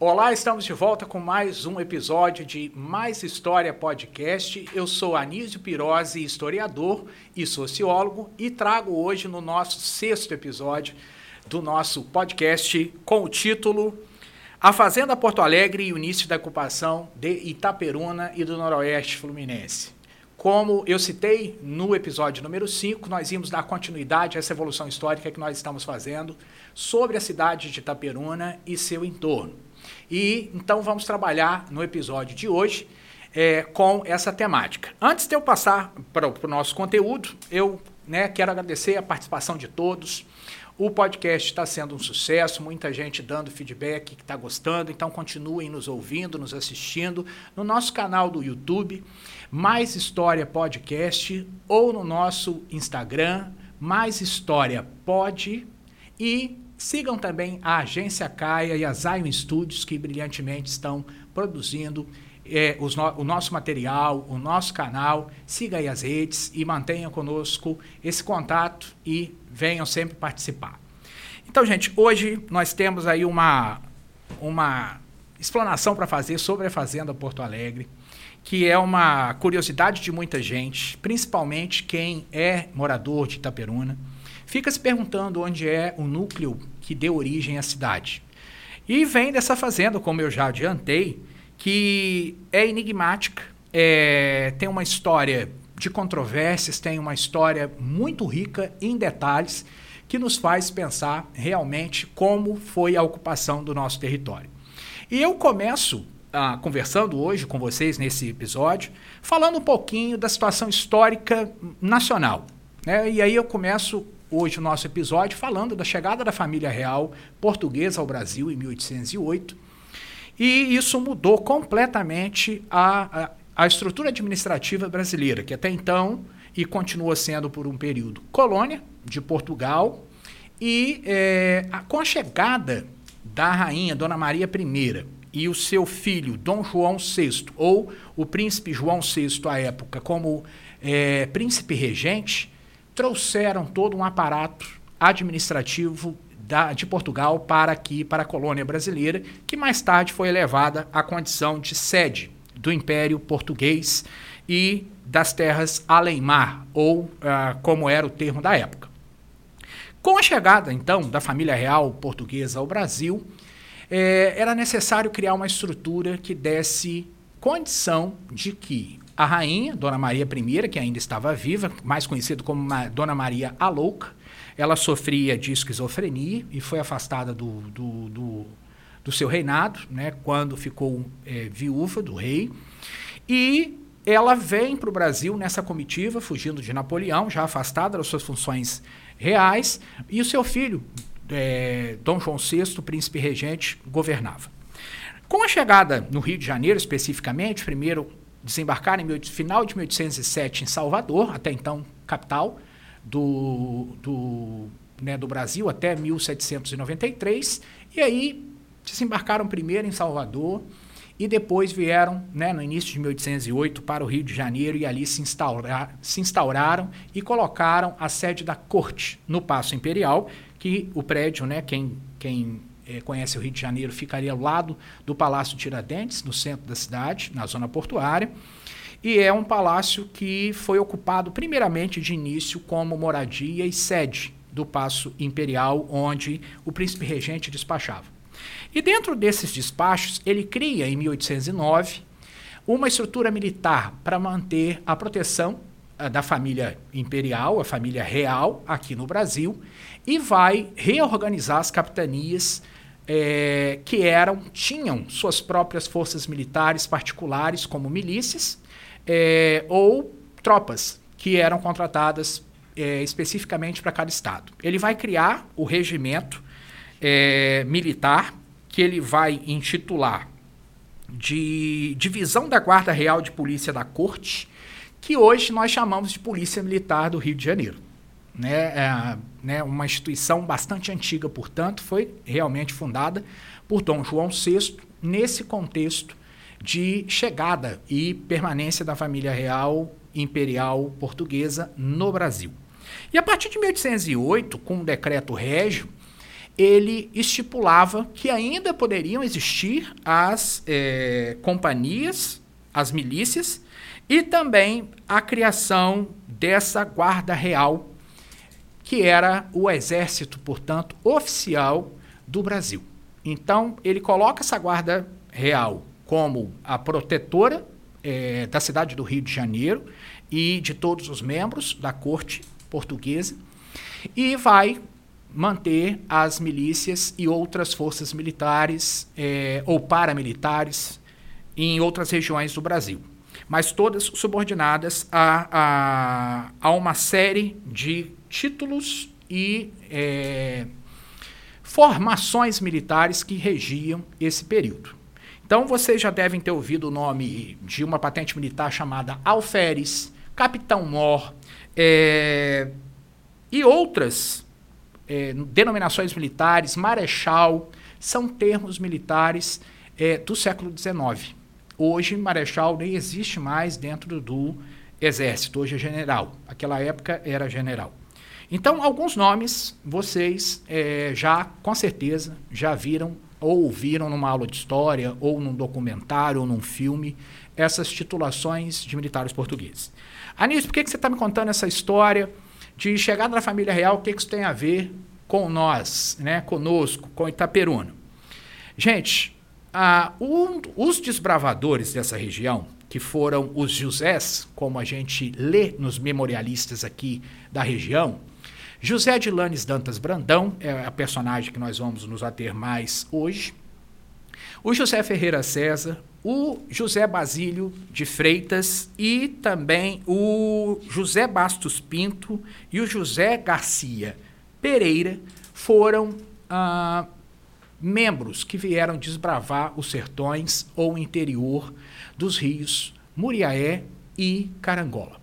Olá, estamos de volta com mais um episódio de Mais História Podcast. Eu sou Anísio Pirose, historiador e sociólogo, e trago hoje no nosso sexto episódio do nosso podcast com o título A Fazenda Porto Alegre e o início da ocupação de Itaperuna e do Noroeste Fluminense. Como eu citei no episódio número 5, nós íamos dar continuidade a essa evolução histórica que nós estamos fazendo sobre a cidade de Itaperuna e seu entorno. E então vamos trabalhar no episódio de hoje é, com essa temática. Antes de eu passar para o nosso conteúdo, eu né, quero agradecer a participação de todos. O podcast está sendo um sucesso, muita gente dando feedback que está gostando, então continuem nos ouvindo, nos assistindo no nosso canal do YouTube, Mais História Podcast, ou no nosso Instagram, Mais História Pod, e sigam também a Agência Caia e a Zion Studios, que brilhantemente estão produzindo é, no, o nosso material, o nosso canal. Siga aí as redes e mantenham conosco esse contato e venham sempre participar. Então, gente, hoje nós temos aí uma, uma explanação para fazer sobre a Fazenda Porto Alegre, que é uma curiosidade de muita gente, principalmente quem é morador de Itaperuna, fica se perguntando onde é o núcleo que deu origem à cidade. E vem dessa fazenda, como eu já adiantei, que é enigmática, é, tem uma história de controvérsias, tem uma história muito rica em detalhes que nos faz pensar realmente como foi a ocupação do nosso território. E eu começo ah, conversando hoje com vocês nesse episódio, falando um pouquinho da situação histórica nacional. Né? E aí eu começo hoje o nosso episódio falando da chegada da família real portuguesa ao Brasil em 1808. E isso mudou completamente a, a, a estrutura administrativa brasileira, que até então e continua sendo por um período colônia de Portugal. E é, a, com a chegada da rainha Dona Maria I e o seu filho Dom João VI, ou o príncipe João VI à época, como é, príncipe regente, trouxeram todo um aparato administrativo da, de Portugal para aqui, para a colônia brasileira, que mais tarde foi elevada à condição de sede do Império Português e das terras além-mar, ou uh, como era o termo da época. Com a chegada, então, da família real portuguesa ao Brasil, eh, era necessário criar uma estrutura que desse condição de que a rainha, Dona Maria I, que ainda estava viva, mais conhecida como Dona Maria a Louca, ela sofria de esquizofrenia e foi afastada do, do, do, do seu reinado, né, quando ficou é, viúva do rei. E ela vem para o Brasil nessa comitiva, fugindo de Napoleão, já afastada das suas funções reais, e o seu filho, é, Dom João VI, príncipe regente, governava. Com a chegada no Rio de Janeiro, especificamente, primeiro desembarcaram em final de 1807 em Salvador, até então capital do, do, né, do Brasil, até 1793. E aí desembarcaram primeiro em Salvador e depois vieram, né, no início de 1808, para o Rio de Janeiro e ali se, instaurar, se instauraram e colocaram a sede da corte no Paço Imperial, que o prédio, né, quem, quem é, conhece o Rio de Janeiro, ficaria ao lado do Palácio Tiradentes, no centro da cidade, na zona portuária. E é um palácio que foi ocupado primeiramente de início como moradia e sede do Paço Imperial, onde o príncipe regente despachava. E dentro desses despachos, ele cria, em 1809, uma estrutura militar para manter a proteção uh, da família imperial, a família real, aqui no Brasil, e vai reorganizar as capitanias é, que eram, tinham suas próprias forças militares particulares, como milícias, é, ou tropas que eram contratadas é, especificamente para cada estado. Ele vai criar o regimento é, militar, que ele vai intitular de Divisão da Guarda Real de Polícia da Corte, que hoje nós chamamos de Polícia Militar do Rio de Janeiro né, é, né, uma instituição bastante antiga, portanto, foi realmente fundada por Dom João VI nesse contexto de chegada e permanência da família real imperial portuguesa no Brasil. E a partir de 1808, com o decreto régio, ele estipulava que ainda poderiam existir as é, companhias, as milícias, e também a criação dessa guarda real, que era o exército, portanto, oficial do Brasil. Então, ele coloca essa guarda real como a protetora é, da cidade do Rio de Janeiro e de todos os membros da corte portuguesa e vai manter as milícias e outras forças militares é, ou paramilitares em outras regiões do Brasil, mas todas subordinadas a, a, a uma série de títulos e é, formações militares que regiam esse período. Então vocês já devem ter ouvido o nome de uma patente militar chamada Alferes, Capitão Mor é, e outras é, denominações militares, Marechal, são termos militares é, do século XIX. Hoje, Marechal nem existe mais dentro do Exército, hoje é general. Aquela época era general. Então, alguns nomes vocês é, já, com certeza, já viram ou ouviram numa aula de história, ou num documentário, ou num filme, essas titulações de militares portugueses. Anísio, por que, que você está me contando essa história de chegada da família real? O que, que isso tem a ver com nós, né, conosco, com Itaperuna? Gente, um, os desbravadores dessa região, que foram os Josés, como a gente lê nos memorialistas aqui da região, José de Lanes Dantas Brandão é a personagem que nós vamos nos ater mais hoje. O José Ferreira César, o José Basílio de Freitas e também o José Bastos Pinto e o José Garcia Pereira foram ah, membros que vieram desbravar os sertões ou interior dos rios Muriaé e Carangola.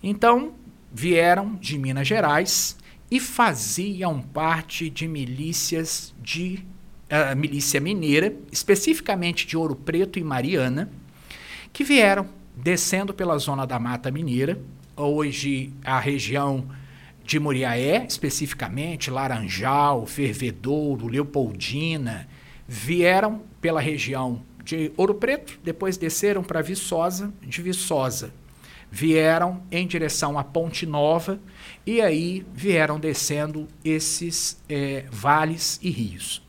Então, vieram de Minas Gerais e faziam parte de milícias de uh, milícia mineira, especificamente de Ouro Preto e Mariana, que vieram descendo pela zona da Mata Mineira, hoje a região de Muriaé, especificamente Laranjal, Fervedouro, Leopoldina, vieram pela região de Ouro Preto, depois desceram para Viçosa, de Viçosa vieram em direção à Ponte Nova e aí vieram descendo esses é, vales e rios.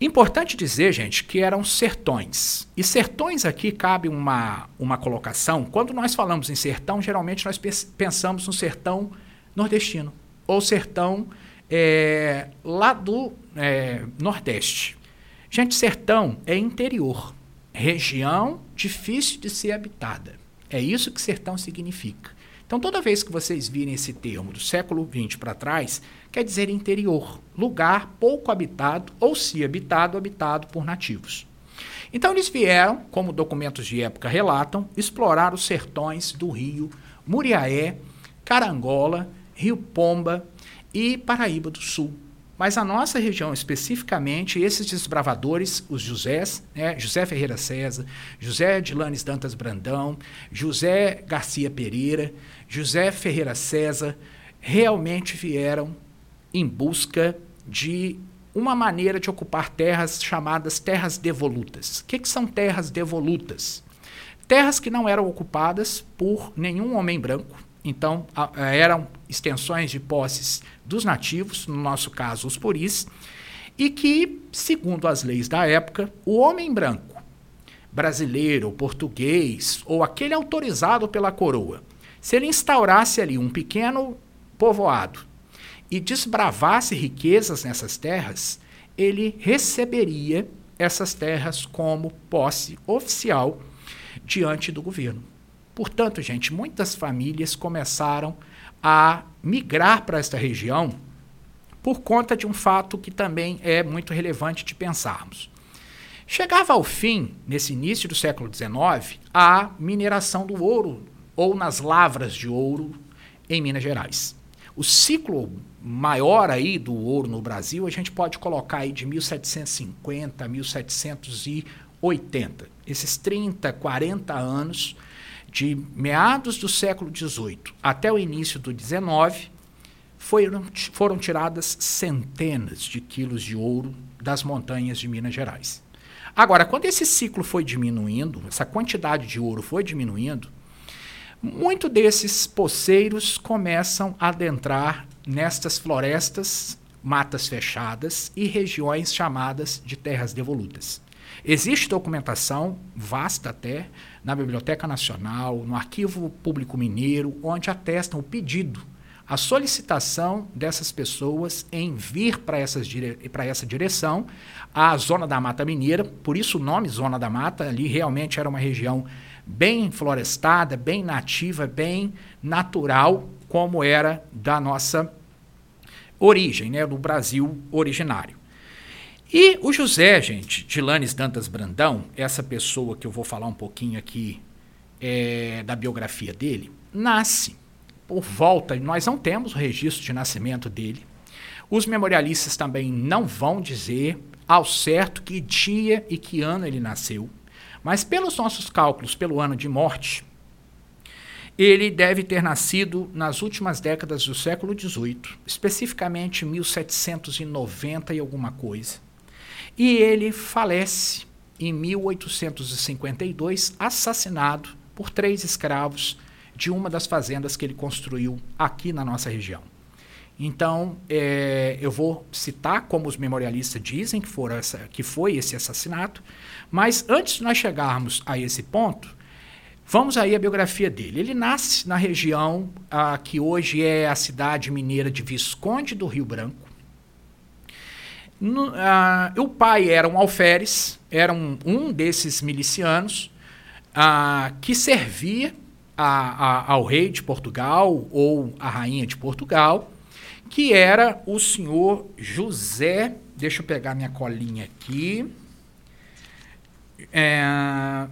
Importante dizer, gente, que eram sertões. E sertões aqui cabe uma, uma colocação. Quando nós falamos em sertão, geralmente nós pensamos no sertão nordestino ou sertão é, lá do é, Nordeste. Gente, sertão é interior, região difícil de ser habitada. É isso que sertão significa. Então, toda vez que vocês virem esse termo do século XX para trás, quer dizer interior, lugar pouco habitado ou, se habitado, habitado por nativos. Então, eles vieram, como documentos de época relatam, explorar os sertões do rio Muriaé, Carangola, Rio Pomba e Paraíba do Sul, mas a nossa região, especificamente, esses desbravadores, os Josés, né, José Ferreira César, José de Lanes Dantas Brandão, José Garcia Pereira, José Ferreira César, realmente vieram em busca de uma maneira de ocupar terras chamadas terras devolutas. O que, que são terras devolutas? Terras que não eram ocupadas por nenhum homem branco, então, a, eram extensões de posses dos nativos, no nosso caso, os puris, e que, segundo as leis da época, o homem branco, brasileiro, português, ou aquele autorizado pela coroa, se ele instaurasse ali um pequeno povoado e desbravasse riquezas nessas terras, ele receberia essas terras como posse oficial diante do governo. Portanto, gente, muitas famílias começaram a migrar para esta região por conta de um fato que também é muito relevante de pensarmos. Chegava ao fim, nesse início do século XIX, a mineração do ouro, ou nas lavras de ouro em Minas Gerais. O ciclo maior aí do ouro no Brasil, a gente pode colocar aí de 1750 a 1780. Esses 30, 40 anos de meados do século XVIII até o início do XIX, foram, foram tiradas centenas de quilos de ouro das montanhas de Minas Gerais. Agora, quando esse ciclo foi diminuindo, essa quantidade de ouro foi diminuindo, muito desses poceiros começam a adentrar nestas florestas, matas fechadas e regiões chamadas de terras devolutas. Existe documentação, vasta até, na Biblioteca Nacional, no Arquivo Público Mineiro, onde atestam o pedido, a solicitação dessas pessoas em vir para essa direção, a Zona da Mata Mineira, por isso o nome Zona da Mata, ali realmente era uma região bem florestada, bem nativa, bem natural, como era da nossa origem, né, do Brasil originário. E o José, gente, de Dantas Brandão, essa pessoa que eu vou falar um pouquinho aqui é, da biografia dele, nasce por volta, nós não temos o registro de nascimento dele. Os memorialistas também não vão dizer ao certo que dia e que ano ele nasceu. Mas pelos nossos cálculos, pelo ano de morte, ele deve ter nascido nas últimas décadas do século XVIII, especificamente 1790 e alguma coisa. E ele falece em 1852, assassinado por três escravos de uma das fazendas que ele construiu aqui na nossa região. Então, é, eu vou citar como os memorialistas dizem que, essa, que foi esse assassinato, mas antes de nós chegarmos a esse ponto, vamos aí à biografia dele. Ele nasce na região ah, que hoje é a cidade mineira de Visconde do Rio Branco. No, o pai era um alferes, era um, um desses milicianos que servia a, a, ao rei de Portugal ou à rainha de Portugal que era o senhor José. Deixa eu pegar minha colinha aqui. É,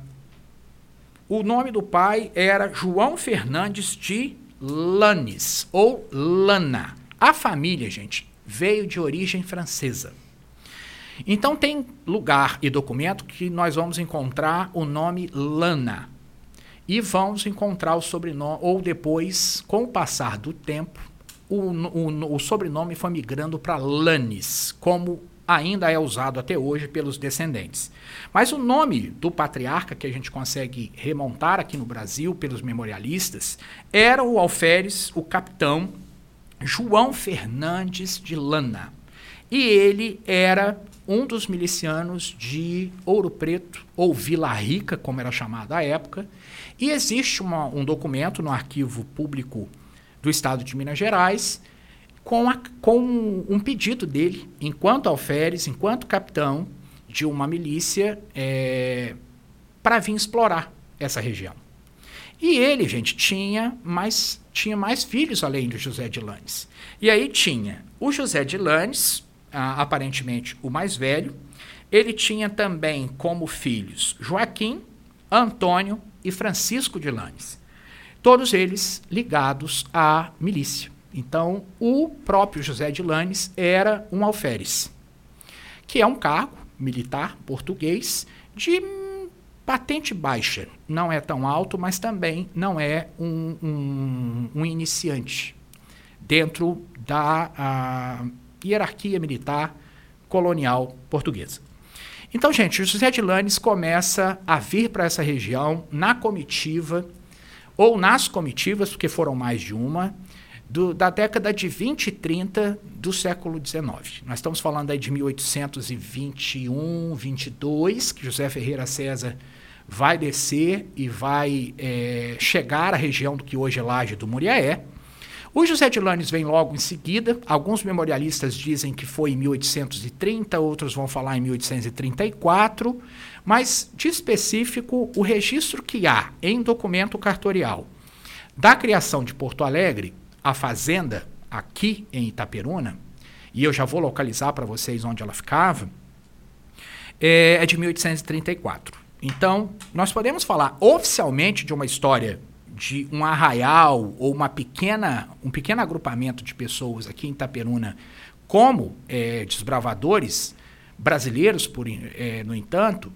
o nome do pai era João Fernandes de Lanes, ou Lana. A família, gente, veio de origem francesa. Então tem lugar e documento que nós vamos encontrar o nome Lana. E vamos encontrar o sobrenome, ou depois, com o passar do tempo, o, o, o sobrenome foi migrando para Lannis, como ainda é usado até hoje pelos descendentes. Mas o nome do patriarca que a gente consegue remontar aqui no Brasil pelos memorialistas era o alferes, o capitão João Fernandes de Lana. E ele era um dos milicianos de Ouro Preto, ou Vila Rica, como era chamado à época. E existe uma, um documento no arquivo público do Estado de Minas Gerais, com, a, com um pedido dele, enquanto alferes, enquanto capitão de uma milícia, é, para vir explorar essa região. E ele, gente, tinha mais, tinha mais filhos além do José de Lanes. E aí tinha o José de Lanes, aparentemente o mais velho, ele tinha também como filhos Joaquim, Antônio e Francisco de Lanes todos eles ligados à milícia. Então, o próprio José de Lanes era um alferes, que é um cargo militar português de patente baixa. Não é tão alto, mas também não é um, um, um iniciante dentro da hierarquia militar colonial portuguesa. Então, gente, José de Lanes começa a vir para essa região na comitiva ou nas comitivas, porque foram mais de uma, do, da década de 20 e 30 do século XIX. Nós estamos falando aí de 1821, 22, que José Ferreira César vai descer e vai é, chegar à região do que hoje é Laje do Muriaé. O José de Lanes vem logo em seguida. Alguns memorialistas dizem que foi em 1830, outros vão falar em 1834. Mas, de específico, o registro que há em documento cartorial da criação de Porto Alegre, a fazenda aqui em Itaperuna, e eu já vou localizar para vocês onde ela ficava, é, é de 1834. Então, nós podemos falar oficialmente de uma história de um arraial ou uma pequena, um pequeno agrupamento de pessoas aqui em Itaperuna como é, desbravadores brasileiros, por, é, no entanto,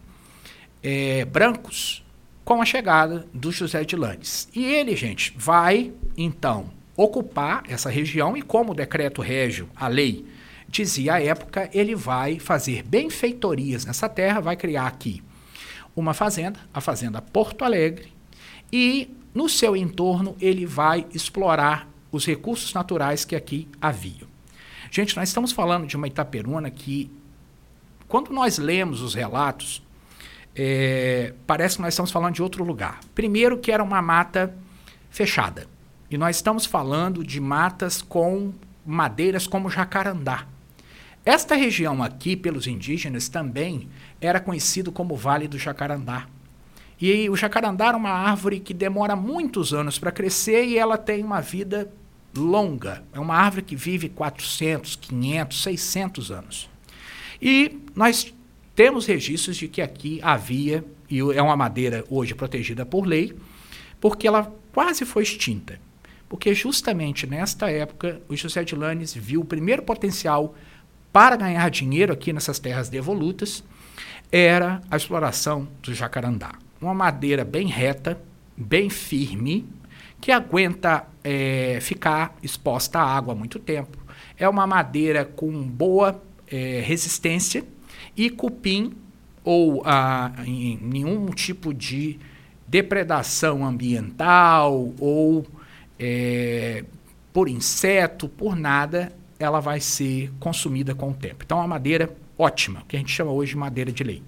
é, brancos com a chegada do José de Landes. E ele, gente, vai, então, ocupar essa região e como o decreto régio, a lei, dizia à época, ele vai fazer benfeitorias nessa terra, vai criar aqui uma fazenda, a fazenda Porto Alegre, e no seu entorno ele vai explorar os recursos naturais que aqui havia. Gente, nós estamos falando de uma Itaperuna que, quando nós lemos os relatos, é, parece que nós estamos falando de outro lugar. Primeiro, que era uma mata fechada. E nós estamos falando de matas com madeiras como jacarandá. Esta região aqui, pelos indígenas, também era conhecido como Vale do Jacarandá. E o jacarandá era uma árvore que demora muitos anos para crescer e ela tem uma vida longa. É uma árvore que vive 400, 500, 600 anos. E nós temos registros de que aqui havia, e é uma madeira hoje protegida por lei, porque ela quase foi extinta. Porque justamente nesta época o José de Lanes viu o primeiro potencial para ganhar dinheiro aqui nessas terras devolutas era a exploração do jacarandá. Uma madeira bem reta, bem firme, que aguenta é, ficar exposta à água muito tempo. É uma madeira com boa é, resistência e cupim ou ah, em nenhum tipo de depredação ambiental ou é, por inseto, por nada, ela vai ser consumida com o tempo. Então, é uma madeira ótima, que a gente chama hoje de madeira de lei.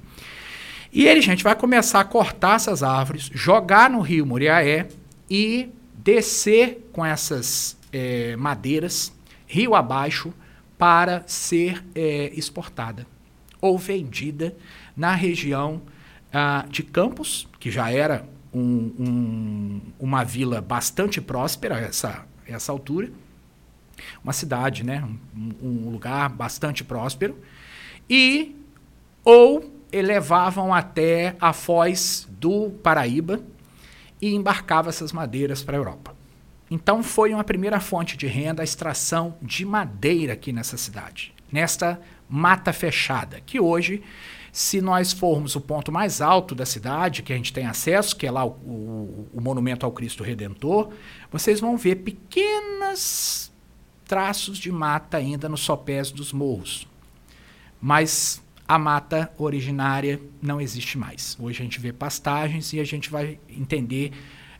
E ele, gente, vai começar a cortar essas árvores, jogar no rio Muriaé e descer com essas é, madeiras, rio abaixo, para ser é, exportada ou vendida na região ah, de Campos, que já era um, um, uma vila bastante próspera essa essa altura, uma cidade, né, um, um lugar bastante próspero, e ou levavam até a foz do Paraíba e embarcavam essas madeiras para a Europa. Então foi uma primeira fonte de renda a extração de madeira aqui nessa cidade, nesta mata fechada, que hoje, se nós formos o ponto mais alto da cidade, que a gente tem acesso, que é lá o, o, o monumento ao Cristo Redentor, vocês vão ver pequenas traços de mata ainda nos sopés dos morros. Mas a mata originária não existe mais. Hoje a gente vê pastagens e a gente vai entender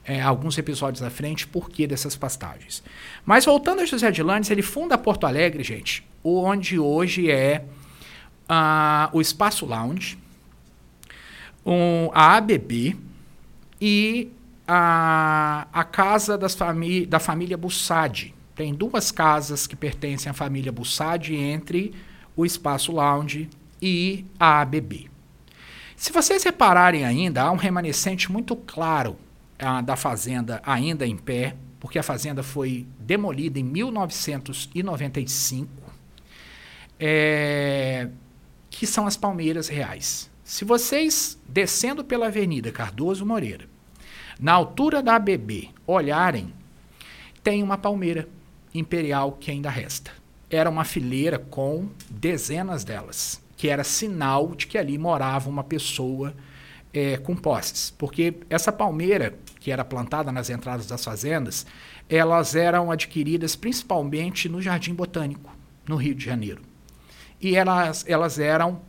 é, alguns episódios à frente por que dessas pastagens. Mas voltando a José de Landes, ele funda Porto Alegre, gente, onde hoje é uh, o Espaço Lounge, um, a ABB e a, a casa das famí da família Bussadi. Tem duas casas que pertencem à família Bussadi entre o Espaço Lounge e a ABB. Se vocês repararem ainda, há um remanescente muito claro ah, da fazenda ainda em pé, porque a fazenda foi demolida em 1995, é, que são as palmeiras reais. Se vocês, descendo pela Avenida Cardoso Moreira, na altura da ABB, olharem, tem uma palmeira imperial que ainda resta. Era uma fileira com dezenas delas, que era sinal de que ali morava uma pessoa é, com posses. Porque essa palmeira, que era plantada nas entradas das fazendas, elas eram adquiridas principalmente no Jardim Botânico, no Rio de Janeiro. E elas, elas eram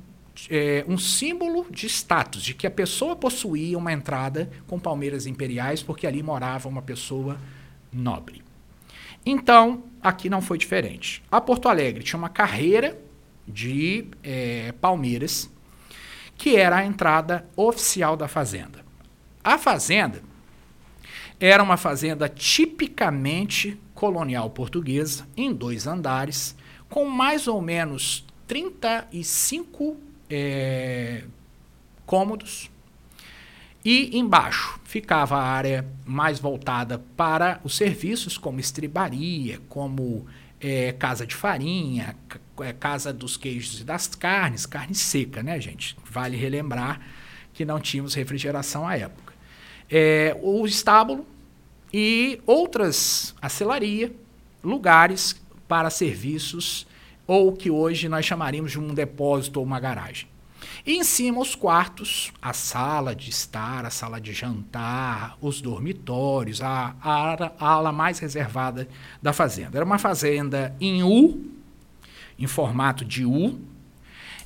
é, um símbolo de status, de que a pessoa possuía uma entrada com palmeiras imperiais, porque ali morava uma pessoa nobre. Então, aqui não foi diferente. A Porto Alegre tinha uma carreira de é, palmeiras que era a entrada oficial da fazenda. A fazenda era uma fazenda tipicamente colonial portuguesa, em dois andares, com mais ou menos 35 é, cômodos. E embaixo ficava a área mais voltada para os serviços, como estribaria, como é, casa de farinha, é, casa dos queijos e das carnes, carne seca, né, gente? Vale relembrar que não tínhamos refrigeração à época. É, o estábulo e outras, a celaria, lugares para serviços ou que hoje nós chamaríamos de um depósito ou uma garagem. E em cima os quartos, a sala de estar, a sala de jantar, os dormitórios, a, a, a ala mais reservada da fazenda. Era uma fazenda em U, em formato de U,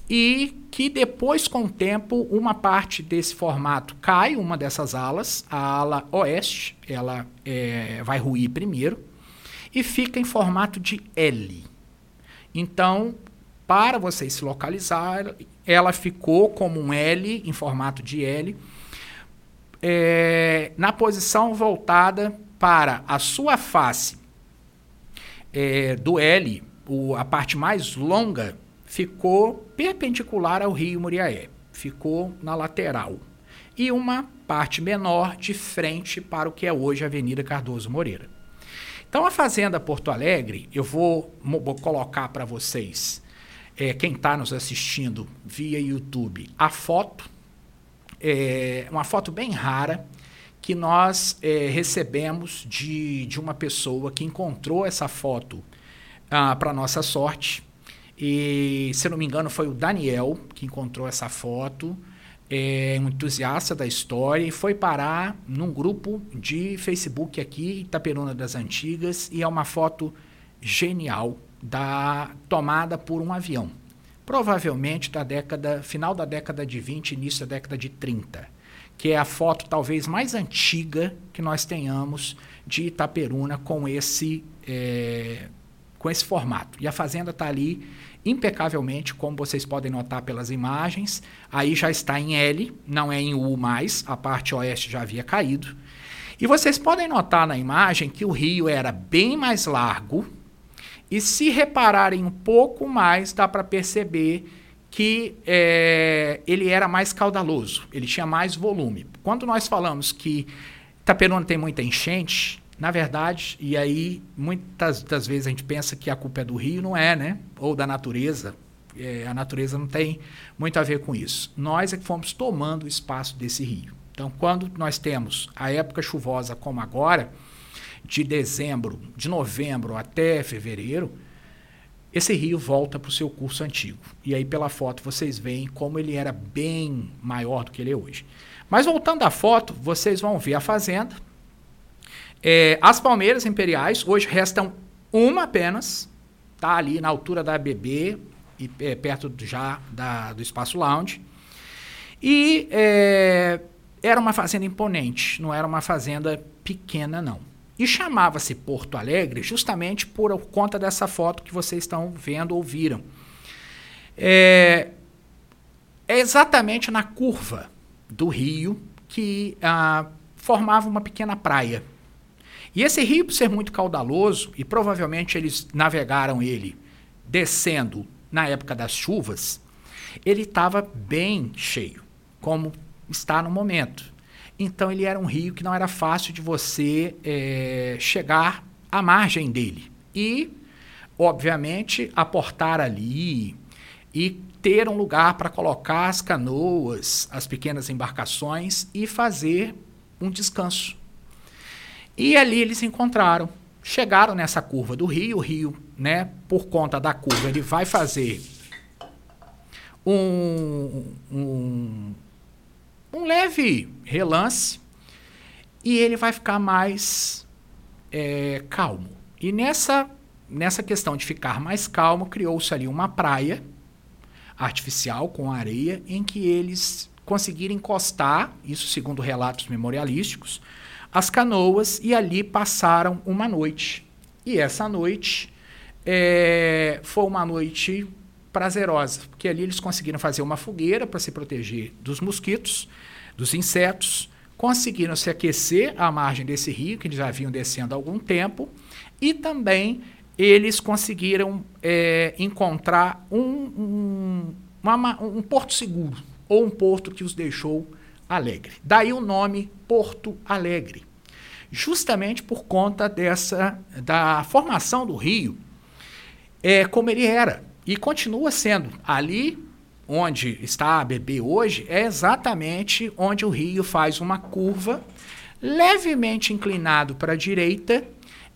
e que depois, com o tempo, uma parte desse formato cai, uma dessas alas, a ala oeste, ela é, vai ruir primeiro, e fica em formato de L. Então, para vocês se localizar, ela ficou como um L, em formato de L, é, na posição voltada para a sua face é, do L, o, a parte mais longa ficou perpendicular ao rio Muriaé, ficou na lateral. E uma parte menor de frente para o que é hoje a Avenida Cardoso Moreira. Então, a Fazenda Porto Alegre, eu vou, vou colocar para vocês, é, quem está nos assistindo via YouTube, a foto, é, uma foto bem rara, que nós é, recebemos de, de uma pessoa que encontrou essa foto ah, para nossa sorte e, se não me engano, foi o Daniel que encontrou essa foto, é um entusiasta da história, e foi parar num grupo de Facebook aqui, Itaperuna das Antigas, e é uma foto genial da tomada por um avião. Provavelmente da década, final da década de 20, início da década de 30, que é a foto talvez mais antiga que nós tenhamos de Itaperuna com esse é, com esse formato. E a fazenda está ali impecavelmente, como vocês podem notar pelas imagens. Aí já está em L, não é em U mais, a parte oeste já havia caído. E vocês podem notar na imagem que o rio era bem mais largo, e se repararem um pouco mais, dá para perceber que é, ele era mais caudaloso, ele tinha mais volume. Quando nós falamos que Itaperuna tem muita enchente, na verdade, e aí muitas das vezes a gente pensa que a culpa é do rio, não é, né? Ou da natureza. É, a natureza não tem muito a ver com isso. Nós é que fomos tomando o espaço desse rio. Então, quando nós temos a época chuvosa como agora, de dezembro, de novembro até fevereiro, esse rio volta para o seu curso antigo. E aí, pela foto, vocês veem como ele era bem maior do que ele é hoje. Mas voltando à foto, vocês vão ver a fazenda, é, as palmeiras imperiais, hoje restam uma apenas, tá ali na altura da BB, e é, perto já da, do espaço lounge. E é, era uma fazenda imponente, não era uma fazenda pequena, não. E chamava-se Porto Alegre justamente por conta dessa foto que vocês estão vendo ou viram. É, é exatamente na curva do rio que ah, formava uma pequena praia. E esse rio, por ser muito caudaloso, e provavelmente eles navegaram ele descendo na época das chuvas, ele estava bem cheio, como está no momento. Então ele era um rio que não era fácil de você é, chegar à margem dele. E, obviamente, aportar ali e ter um lugar para colocar as canoas, as pequenas embarcações e fazer um descanso. E ali eles encontraram. Chegaram nessa curva do rio, o rio, né, por conta da curva, ele vai fazer um, um, um leve relance e ele vai ficar mais é, calmo. E nessa, nessa questão de ficar mais calmo, criou-se ali uma praia artificial com areia em que eles conseguiram encostar, isso segundo relatos memorialísticos, as canoas e ali passaram uma noite. E essa noite é, foi uma noite prazerosa, porque ali eles conseguiram fazer uma fogueira para se proteger dos mosquitos, dos insetos, conseguiram se aquecer à margem desse rio, que eles já vinham descendo há algum tempo, e também eles conseguiram é, encontrar um, um, uma, um porto seguro, ou um porto que os deixou Alegre. Daí o nome Porto Alegre. Justamente por conta dessa da formação do rio, é como ele era e continua sendo. Ali onde está a BB hoje é exatamente onde o rio faz uma curva levemente inclinado para a direita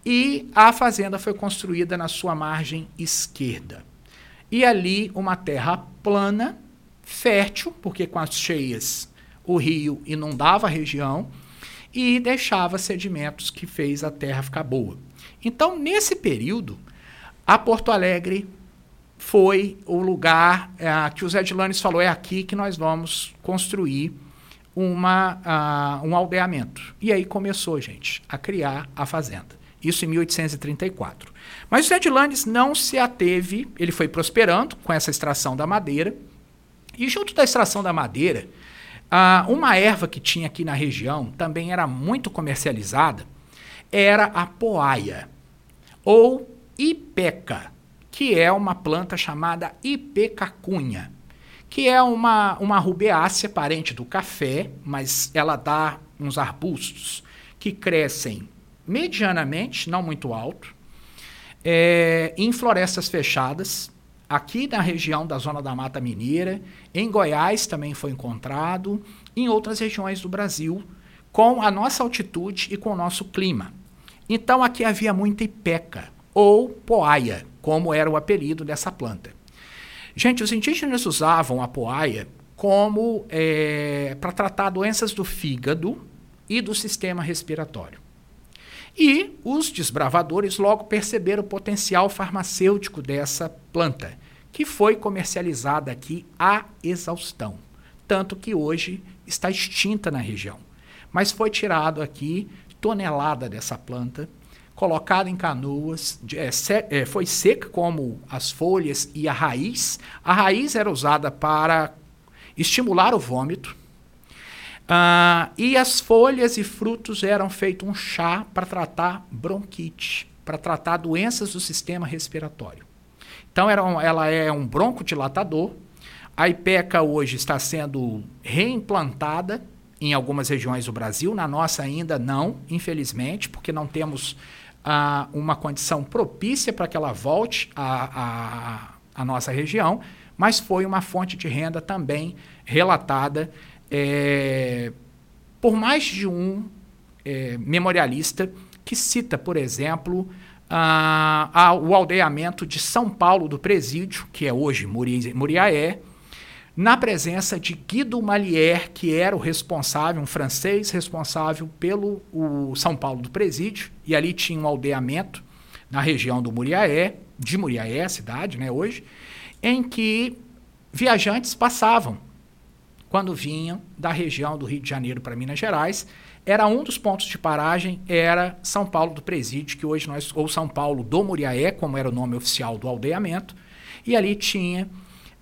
e a fazenda foi construída na sua margem esquerda. E ali uma terra plana fértil, porque com as cheias o rio inundava a região e deixava sedimentos que fez a terra ficar boa. Então, nesse período, a Porto Alegre foi o lugar é, que o Zé de Lanes falou: é aqui que nós vamos construir uma, uh, um aldeamento. E aí começou, gente, a criar a fazenda. Isso em 1834. Mas o Zé de Lanes não se ateve, ele foi prosperando com essa extração da madeira. E junto da extração da madeira, uh, uma erva que tinha aqui na região, também era muito comercializada, era a poaia, ou ipeca, que é uma planta chamada ipecacunha que é uma, uma rubeácea parente do café, mas ela dá uns arbustos que crescem medianamente, não muito alto, é, em florestas fechadas, aqui na região da Zona da Mata Mineira, em Goiás também foi encontrado, em outras regiões do Brasil, com a nossa altitude e com o nosso clima. Então aqui havia muita ipeca, ou poaia, como era o apelido dessa planta. Gente, os indígenas usavam a poaia como é, para tratar doenças do fígado e do sistema respiratório. E os desbravadores logo perceberam o potencial farmacêutico dessa planta, que foi comercializada aqui a exaustão, tanto que hoje está extinta na região. Mas foi tirado aqui tonelada dessa planta colocada em canoas, é, se, é, foi seca como as folhas e a raiz. A raiz era usada para estimular o vômito. Uh, e as folhas e frutos eram feito um chá para tratar bronquite, para tratar doenças do sistema respiratório. Então era um, ela é um broncodilatador. A IPECA hoje está sendo reimplantada em algumas regiões do Brasil, na nossa ainda não, infelizmente, porque não temos a uma condição propícia para que ela volte à, nossa região, mas foi uma fonte de renda também relatada é, por mais de um é, memorialista que cita, por exemplo, a, a, o aldeamento de São Paulo do Presídio, que é hoje Muriaé, na presença de Guido Malier, que era o responsável, um francês responsável pelo São Paulo do Presídio, e ali tinha um aldeamento na região do Muriaé, de Muriaé, a cidade, né, hoje, em que viajantes passavam quando vinham da região do Rio de Janeiro para Minas Gerais. Era um dos pontos de paragem, era São Paulo do Presídio, que hoje nós, ou São Paulo do Muriaé, como era o nome oficial do aldeamento, e ali tinha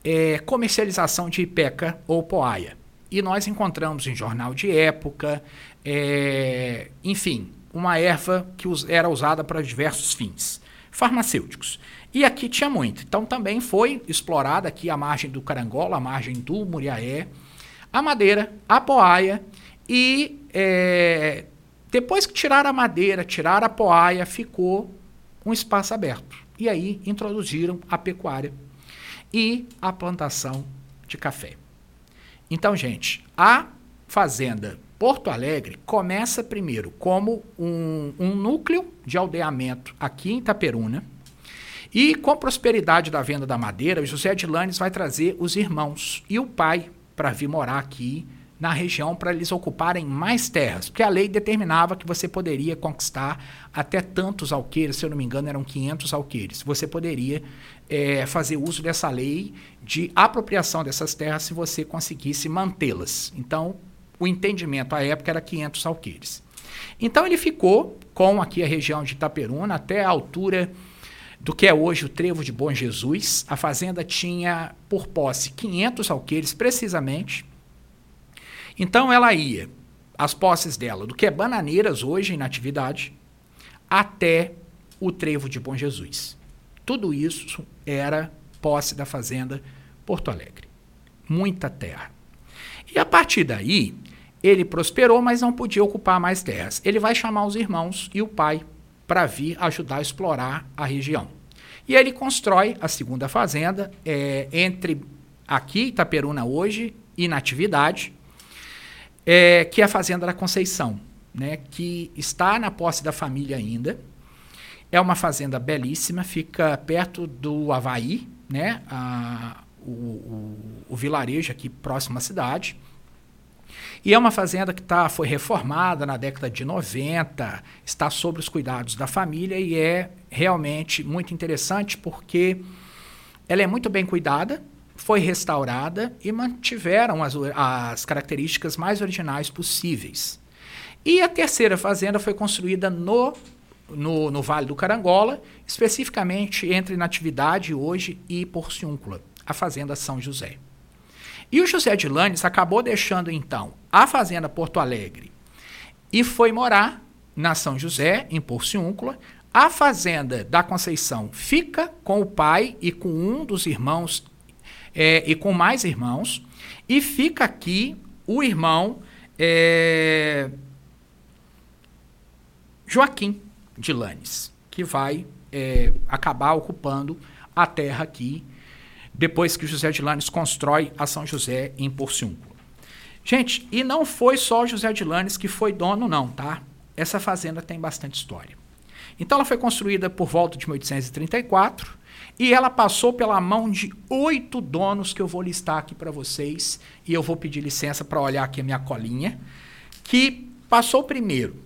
é, comercialização de ipeca ou poaia. E nós encontramos em jornal de época, é, enfim, uma erva que era usada para diversos fins farmacêuticos. E aqui tinha muito. Então também foi explorada aqui a margem do Carangola, a margem do Muriaé, a madeira, a poaia e é, depois que tiraram a madeira, tiraram a poaia, ficou um espaço aberto. E aí introduziram a pecuária e a plantação de café. Então, gente, a fazenda Porto Alegre começa primeiro como um, um núcleo de aldeamento aqui em Itaperuna. E com a prosperidade da venda da madeira, José de Lanes vai trazer os irmãos e o pai para vir morar aqui na região para eles ocuparem mais terras, porque a lei determinava que você poderia conquistar até tantos alqueires, se eu não me engano eram 500 alqueires. Você poderia é, fazer uso dessa lei de apropriação dessas terras se você conseguisse mantê-las. Então, o entendimento à época era 500 alqueires. Então ele ficou com aqui a região de Itaperuna até a altura do que é hoje o Trevo de Bom Jesus. A fazenda tinha por posse 500 alqueires precisamente então ela ia, as posses dela, do que é Bananeiras hoje em atividade, até o Trevo de Bom Jesus. Tudo isso era posse da fazenda Porto Alegre. Muita terra. E a partir daí, ele prosperou, mas não podia ocupar mais terras. Ele vai chamar os irmãos e o pai para vir ajudar a explorar a região. E ele constrói a segunda fazenda é, entre aqui, Itaperuna hoje, e Natividade, é, que é a Fazenda da Conceição, né, que está na posse da família ainda. É uma fazenda belíssima, fica perto do Havaí, né, a, o, o, o vilarejo aqui próximo à cidade. E é uma fazenda que tá, foi reformada na década de 90, está sob os cuidados da família e é realmente muito interessante porque ela é muito bem cuidada, foi restaurada e mantiveram as, as características mais originais possíveis. E a terceira fazenda foi construída no, no, no Vale do Carangola, especificamente entre Natividade hoje e Porciúncula, a Fazenda São José. E o José de Lanes acabou deixando então a Fazenda Porto Alegre e foi morar na São José, em Porciúncula. A Fazenda da Conceição fica com o pai e com um dos irmãos é, e com mais irmãos. E fica aqui o irmão é, Joaquim de Lanes, que vai é, acabar ocupando a terra aqui depois que José de Lanes constrói a São José em Porciúncula. Gente, e não foi só José de Lanes que foi dono, não, tá? Essa fazenda tem bastante história. Então ela foi construída por volta de 1834 e ela passou pela mão de oito donos que eu vou listar aqui para vocês e eu vou pedir licença para olhar aqui a minha colinha, que passou primeiro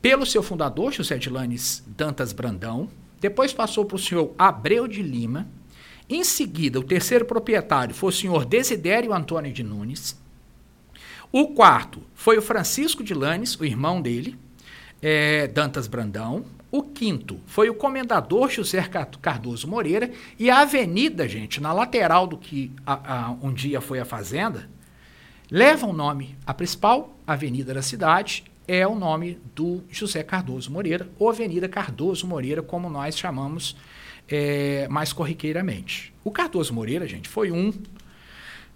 pelo seu fundador, José de Lanes Dantas Brandão, depois passou para o senhor Abreu de Lima, em seguida, o terceiro proprietário foi o senhor Desidério Antônio de Nunes. O quarto foi o Francisco de Lanes, o irmão dele, é, Dantas Brandão. O quinto foi o comendador José Cardoso Moreira. E a avenida, gente, na lateral do que a, a, um dia foi a fazenda, leva o nome. A principal avenida da cidade é o nome do José Cardoso Moreira, ou Avenida Cardoso Moreira, como nós chamamos é, mais corriqueiramente. O Cardoso Moreira, gente, foi um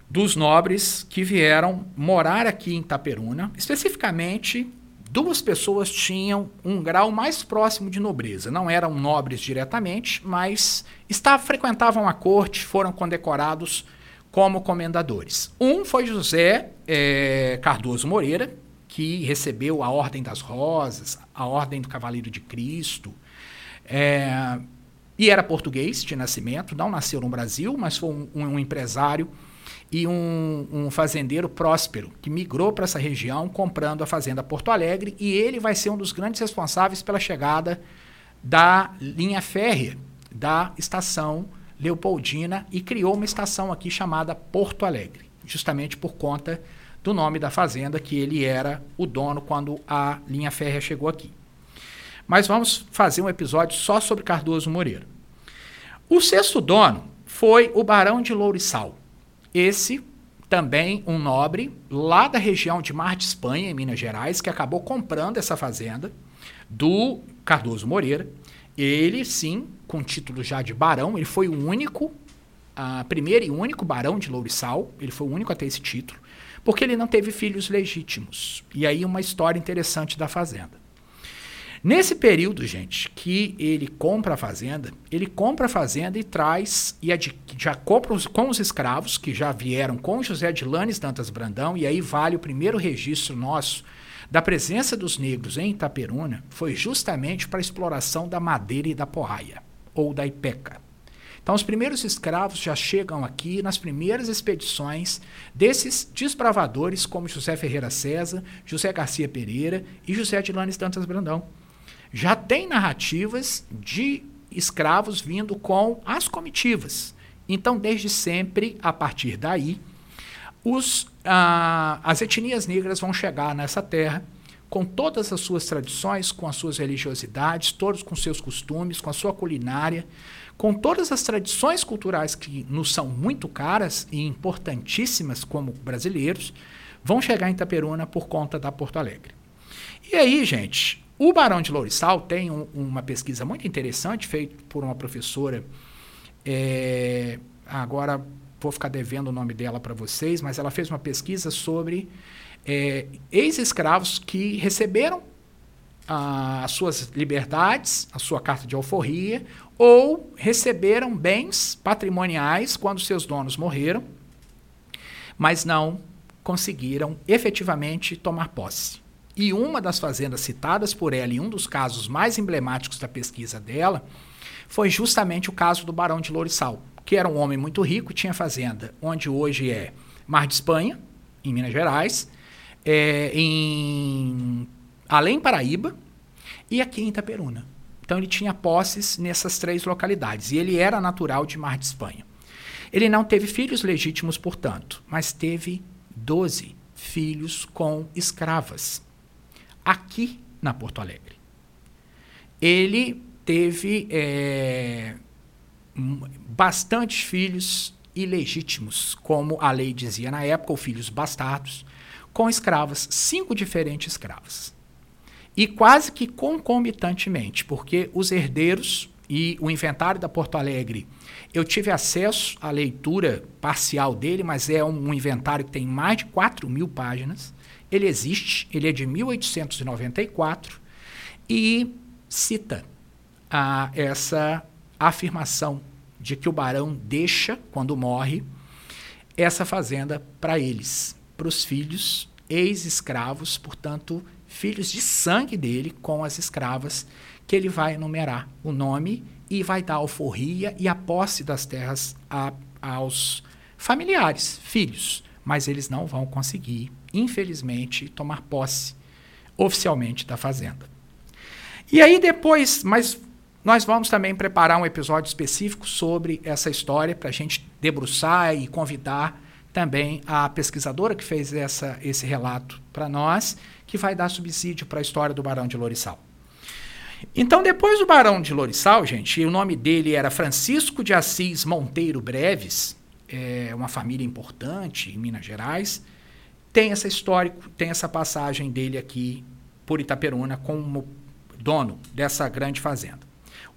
dos nobres que vieram morar aqui em Itaperuna. Especificamente, duas pessoas tinham um grau mais próximo de nobreza. Não eram nobres diretamente, mas estavam, frequentavam a corte, foram condecorados como comendadores. Um foi José é, Cardoso Moreira, que recebeu a Ordem das Rosas, a Ordem do Cavaleiro de Cristo. É, e era português de nascimento, não nasceu no Brasil, mas foi um, um, empresário e um, um, fazendeiro próspero que migrou para essa região comprando a fazenda Porto Alegre e ele vai ser um dos grandes responsáveis pela chegada da linha férrea da estação Leopoldina e criou uma estação aqui chamada Porto Alegre, justamente por conta do nome da fazenda que ele era o dono quando a linha férrea chegou aqui. Mas vamos fazer um episódio só sobre Cardoso Moreira. O sexto dono foi o Barão de Lourissal. Esse também um nobre lá da região de Mar de Espanha, em Minas Gerais, que acabou comprando essa fazenda do Cardoso Moreira. Ele, sim, com título já de barão, ele foi o único, a primeiro e único barão de Lourissal, ele foi o único a ter esse título, porque ele não teve filhos legítimos. E aí uma história interessante da fazenda. Nesse período, gente, que ele compra a fazenda, ele compra a fazenda e traz, e já compra os, com os escravos, que já vieram com José de Lanes Dantas Brandão, e aí vale o primeiro registro nosso da presença dos negros em Itaperuna, foi justamente para a exploração da madeira e da porraia, ou da ipeca. Então, os primeiros escravos já chegam aqui nas primeiras expedições desses desbravadores, como José Ferreira César, José Garcia Pereira e José de Lanes Dantas Brandão já tem narrativas de escravos vindo com as comitivas. Então, desde sempre, a partir daí, os, ah, as etnias negras vão chegar nessa terra com todas as suas tradições, com as suas religiosidades, todos com seus costumes, com a sua culinária, com todas as tradições culturais que nos são muito caras e importantíssimas como brasileiros, vão chegar em Itaperuna por conta da Porto Alegre. E aí, gente, o Barão de Lourissal tem um, uma pesquisa muito interessante feita por uma professora. É, agora vou ficar devendo o nome dela para vocês, mas ela fez uma pesquisa sobre é, ex-escravos que receberam as suas liberdades, a sua carta de alforria, ou receberam bens patrimoniais quando seus donos morreram, mas não conseguiram efetivamente tomar posse. E uma das fazendas citadas por ela, em um dos casos mais emblemáticos da pesquisa dela, foi justamente o caso do Barão de Lourissal, que era um homem muito rico, tinha fazenda onde hoje é Mar de Espanha, em Minas Gerais, é, em Além Paraíba e aqui em Itaperuna. Então ele tinha posses nessas três localidades e ele era natural de Mar de Espanha. Ele não teve filhos legítimos, portanto, mas teve 12 filhos com escravas aqui na Porto Alegre. Ele teve é, bastantes filhos ilegítimos, como a lei dizia na época, ou filhos bastardos, com escravas, cinco diferentes escravas. E quase que concomitantemente, porque os herdeiros e o inventário da Porto Alegre, eu tive acesso à leitura parcial dele, mas é um, um inventário que tem mais de 4 mil páginas. Ele existe, ele é de 1894 e cita a, essa afirmação de que o barão deixa, quando morre, essa fazenda para eles, para os filhos, ex-escravos, portanto, filhos de sangue dele com as escravas, que ele vai enumerar o nome e vai dar a alforria e a posse das terras a, aos familiares, filhos. Mas eles não vão conseguir, infelizmente, tomar posse oficialmente da fazenda. E aí depois, mas nós vamos também preparar um episódio específico sobre essa história para a gente debruçar e convidar também a pesquisadora que fez essa, esse relato para nós, que vai dar subsídio para a história do Barão de Lorissal. Então, depois do Barão de Lorissal, gente, o nome dele era Francisco de Assis Monteiro Breves, é uma família importante em Minas Gerais. Tem essa história, tem essa passagem dele aqui por Itaperuna como dono dessa grande fazenda.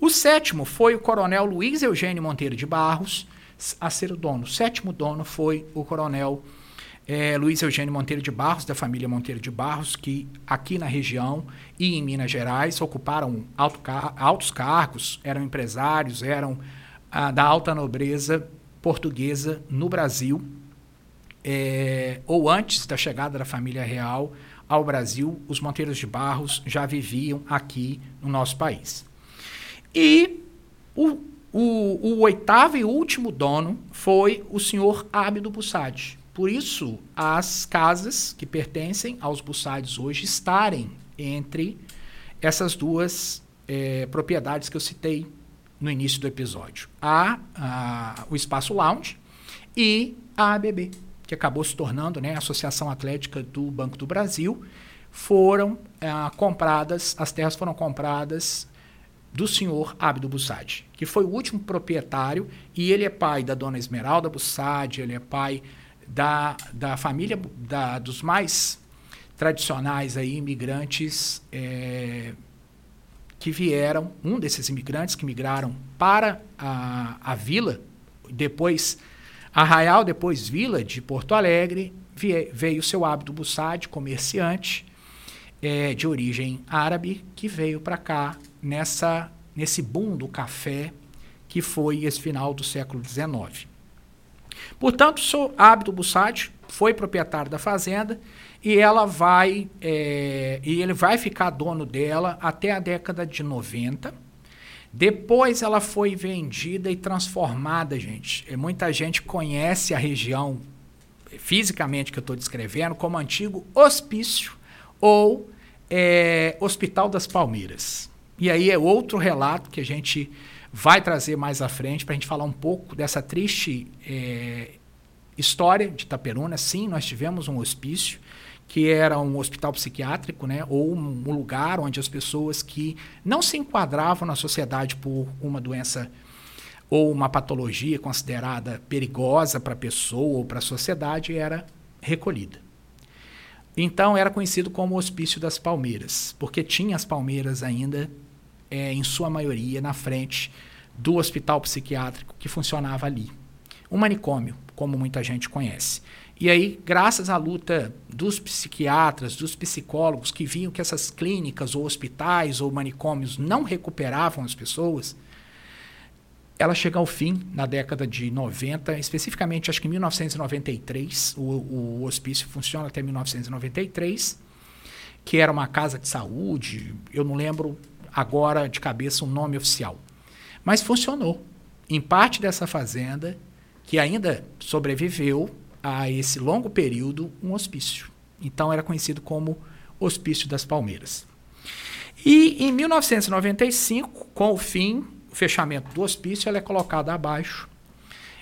O sétimo foi o coronel Luiz Eugênio Monteiro de Barros, a ser o dono. O sétimo dono foi o coronel é, Luiz Eugênio Monteiro de Barros, da família Monteiro de Barros, que aqui na região e em Minas Gerais ocuparam alto, altos cargos, eram empresários, eram ah, da alta nobreza portuguesa no Brasil, é, ou antes da chegada da família real ao Brasil, os Monteiros de Barros já viviam aqui no nosso país. E o, o, o oitavo e último dono foi o senhor Ábido Bussadi. Por isso, as casas que pertencem aos Bussades hoje estarem entre essas duas é, propriedades que eu citei no início do episódio. A, a, o Espaço Lounge e a ABB, que acabou se tornando né, a Associação Atlética do Banco do Brasil, foram é, compradas, as terras foram compradas do senhor Abdo Bussadi, que foi o último proprietário e ele é pai da dona Esmeralda Bussadi, ele é pai da, da família da, dos mais tradicionais aí, imigrantes é, que vieram, um desses imigrantes que migraram para a, a vila, depois Arraial, depois Vila de Porto Alegre, veio seu Abdo Bussadi, comerciante é, de origem árabe, que veio para cá nessa, nesse boom do café que foi esse final do século XIX. Portanto, sou Abdo Bussati foi proprietário da fazenda e ela vai é, e ele vai ficar dono dela até a década de 90. Depois ela foi vendida e transformada, gente. E muita gente conhece a região fisicamente que eu estou descrevendo como antigo hospício ou é, Hospital das Palmeiras. E aí é outro relato que a gente vai trazer mais à frente para a gente falar um pouco dessa triste é, história de Itaperuna. Sim, nós tivemos um hospício que era um hospital psiquiátrico, né, ou um lugar onde as pessoas que não se enquadravam na sociedade por uma doença ou uma patologia considerada perigosa para a pessoa ou para a sociedade era recolhida. Então era conhecido como Hospício das Palmeiras, porque tinha as palmeiras ainda, é, em sua maioria, na frente do hospital psiquiátrico que funcionava ali. Um manicômio, como muita gente conhece. E aí, graças à luta dos psiquiatras, dos psicólogos que viam que essas clínicas ou hospitais ou manicômios não recuperavam as pessoas, ela chega ao fim na década de 90, especificamente acho que em 1993, o, o hospício funciona até 1993, que era uma casa de saúde, eu não lembro agora de cabeça o um nome oficial, mas funcionou. em parte dessa fazenda, que ainda sobreviveu a esse longo período, um hospício. Então era conhecido como Hospício das Palmeiras. E em 1995, com o fim, o fechamento do hospício, ela é colocada abaixo,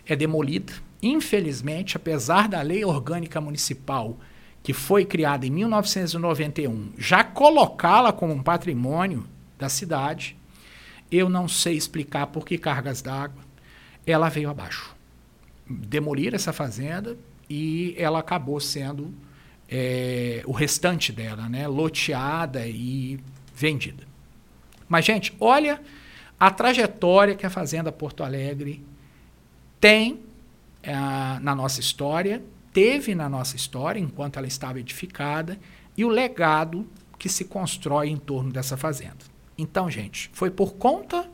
é demolida. Infelizmente, apesar da lei orgânica municipal que foi criada em 1991, já colocá-la como um patrimônio da cidade, eu não sei explicar por que cargas d'água ela veio abaixo. Demolir essa fazenda e ela acabou sendo é, o restante dela, né, loteada e vendida. Mas, gente, olha a trajetória que a Fazenda Porto Alegre tem é, na nossa história, teve na nossa história enquanto ela estava edificada e o legado que se constrói em torno dessa fazenda. Então, gente, foi por conta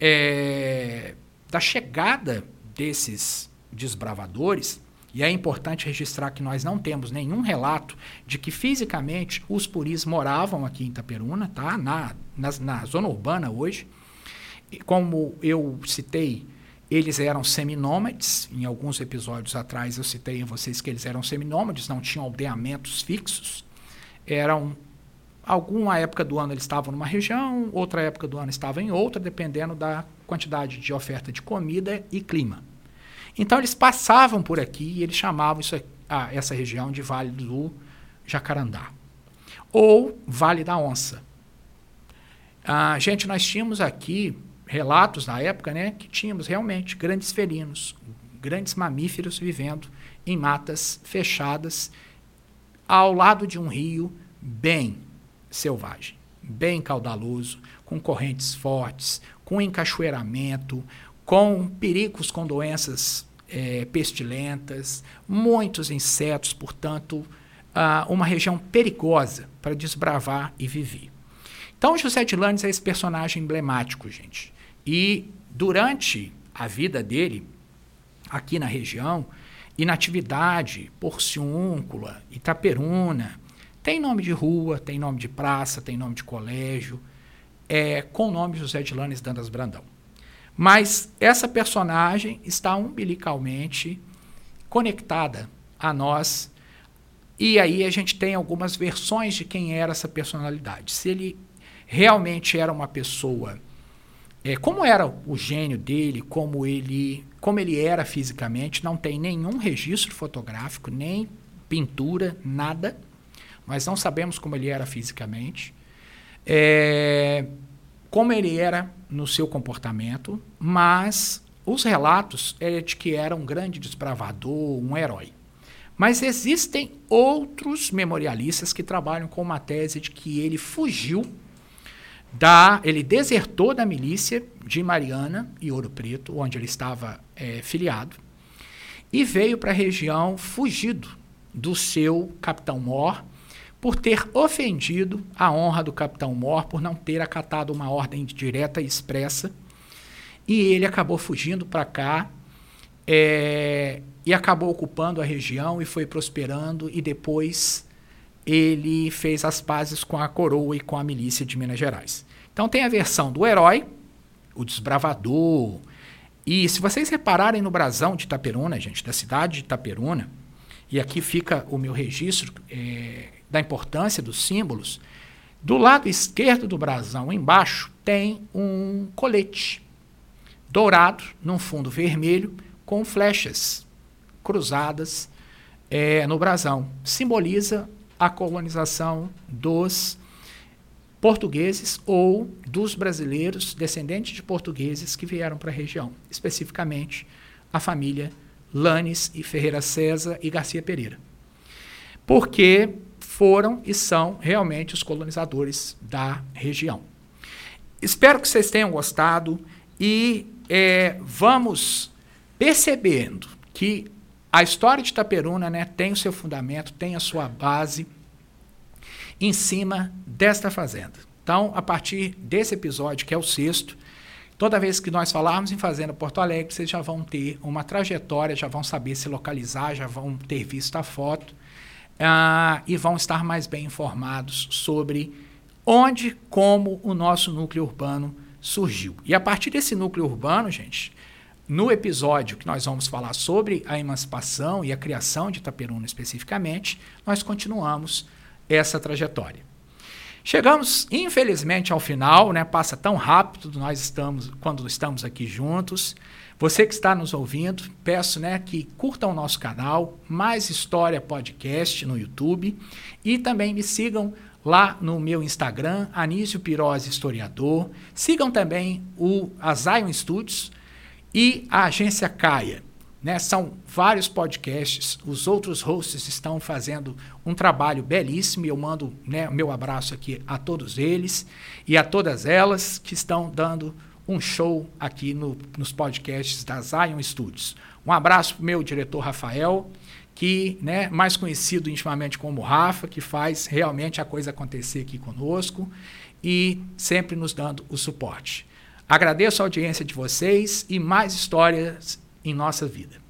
é, da chegada desses desbravadores e é importante registrar que nós não temos nenhum relato de que fisicamente os puris moravam aqui em Itaperuna, tá? na, na, na zona urbana hoje. E como eu citei, eles eram seminômades. Em alguns episódios atrás eu citei a vocês que eles eram seminômades, não tinham aldeamentos fixos. Eram alguma época do ano eles estavam numa região, outra época do ano estavam em outra, dependendo da quantidade de oferta de comida e clima. Então eles passavam por aqui e eles chamavam isso, ah, essa região de Vale do Jacarandá. Ou Vale da Onça. Ah, gente, nós tínhamos aqui relatos na época né, que tínhamos realmente grandes felinos, grandes mamíferos vivendo em matas fechadas ao lado de um rio bem selvagem, bem caudaloso, com correntes fortes, com encachoeiramento, com perigos com doenças é, pestilentas, muitos insetos, portanto, ah, uma região perigosa para desbravar e viver. Então, José de Landes é esse personagem emblemático, gente. E durante a vida dele, aqui na região, Inatividade, Porciúncula, Itaperuna, tem nome de rua, tem nome de praça, tem nome de colégio, é, com o nome José de Landes Dandas Brandão. Mas essa personagem está umbilicalmente conectada a nós. E aí a gente tem algumas versões de quem era essa personalidade. Se ele realmente era uma pessoa, é, como era o gênio dele, como ele, como ele era fisicamente, não tem nenhum registro fotográfico, nem pintura, nada. Nós não sabemos como ele era fisicamente. É, como ele era no seu comportamento, mas os relatos é de que era um grande desbravador, um herói. Mas existem outros memorialistas que trabalham com uma tese de que ele fugiu da, ele desertou da milícia de Mariana e Ouro Preto, onde ele estava é, filiado, e veio para a região fugido do seu capitão Mor, por ter ofendido a honra do capitão Mor, por não ter acatado uma ordem direta e expressa. E ele acabou fugindo para cá é, e acabou ocupando a região e foi prosperando. E depois ele fez as pazes com a coroa e com a milícia de Minas Gerais. Então tem a versão do herói, o desbravador. E se vocês repararem no brasão de Itaperuna, gente, da cidade de Itaperuna, e aqui fica o meu registro, é, da importância dos símbolos, do lado esquerdo do brasão, embaixo, tem um colete dourado num fundo vermelho com flechas cruzadas é, no brasão. Simboliza a colonização dos portugueses ou dos brasileiros descendentes de portugueses que vieram para a região, especificamente a família Lanes e Ferreira César e Garcia Pereira. Porque foram e são realmente os colonizadores da região. Espero que vocês tenham gostado e é, vamos percebendo que a história de Itaperuna né, tem o seu fundamento, tem a sua base em cima desta fazenda. Então, a partir desse episódio, que é o sexto, toda vez que nós falarmos em Fazenda Porto Alegre, vocês já vão ter uma trajetória, já vão saber se localizar, já vão ter visto a foto ah, e vão estar mais bem informados sobre onde, como o nosso núcleo urbano surgiu. E a partir desse núcleo urbano, gente, no episódio que nós vamos falar sobre a emancipação e a criação de Itaperuna especificamente, nós continuamos essa trajetória. Chegamos, infelizmente, ao final, né? Passa tão rápido nós estamos quando estamos aqui juntos. Você que está nos ouvindo, peço né, que curtam o nosso canal, Mais História Podcast no YouTube e também me sigam lá no meu Instagram, Anísio Pirose Historiador. Sigam também o Zion Studios e a agência Caia. Né? São vários podcasts, os outros hosts estão fazendo um trabalho belíssimo e eu mando né, meu abraço aqui a todos eles e a todas elas que estão dando um show aqui no, nos podcasts da Zion Studios. Um abraço para meu diretor Rafael, que né, mais conhecido intimamente como Rafa, que faz realmente a coisa acontecer aqui conosco e sempre nos dando o suporte. Agradeço a audiência de vocês e mais histórias em nossa vida.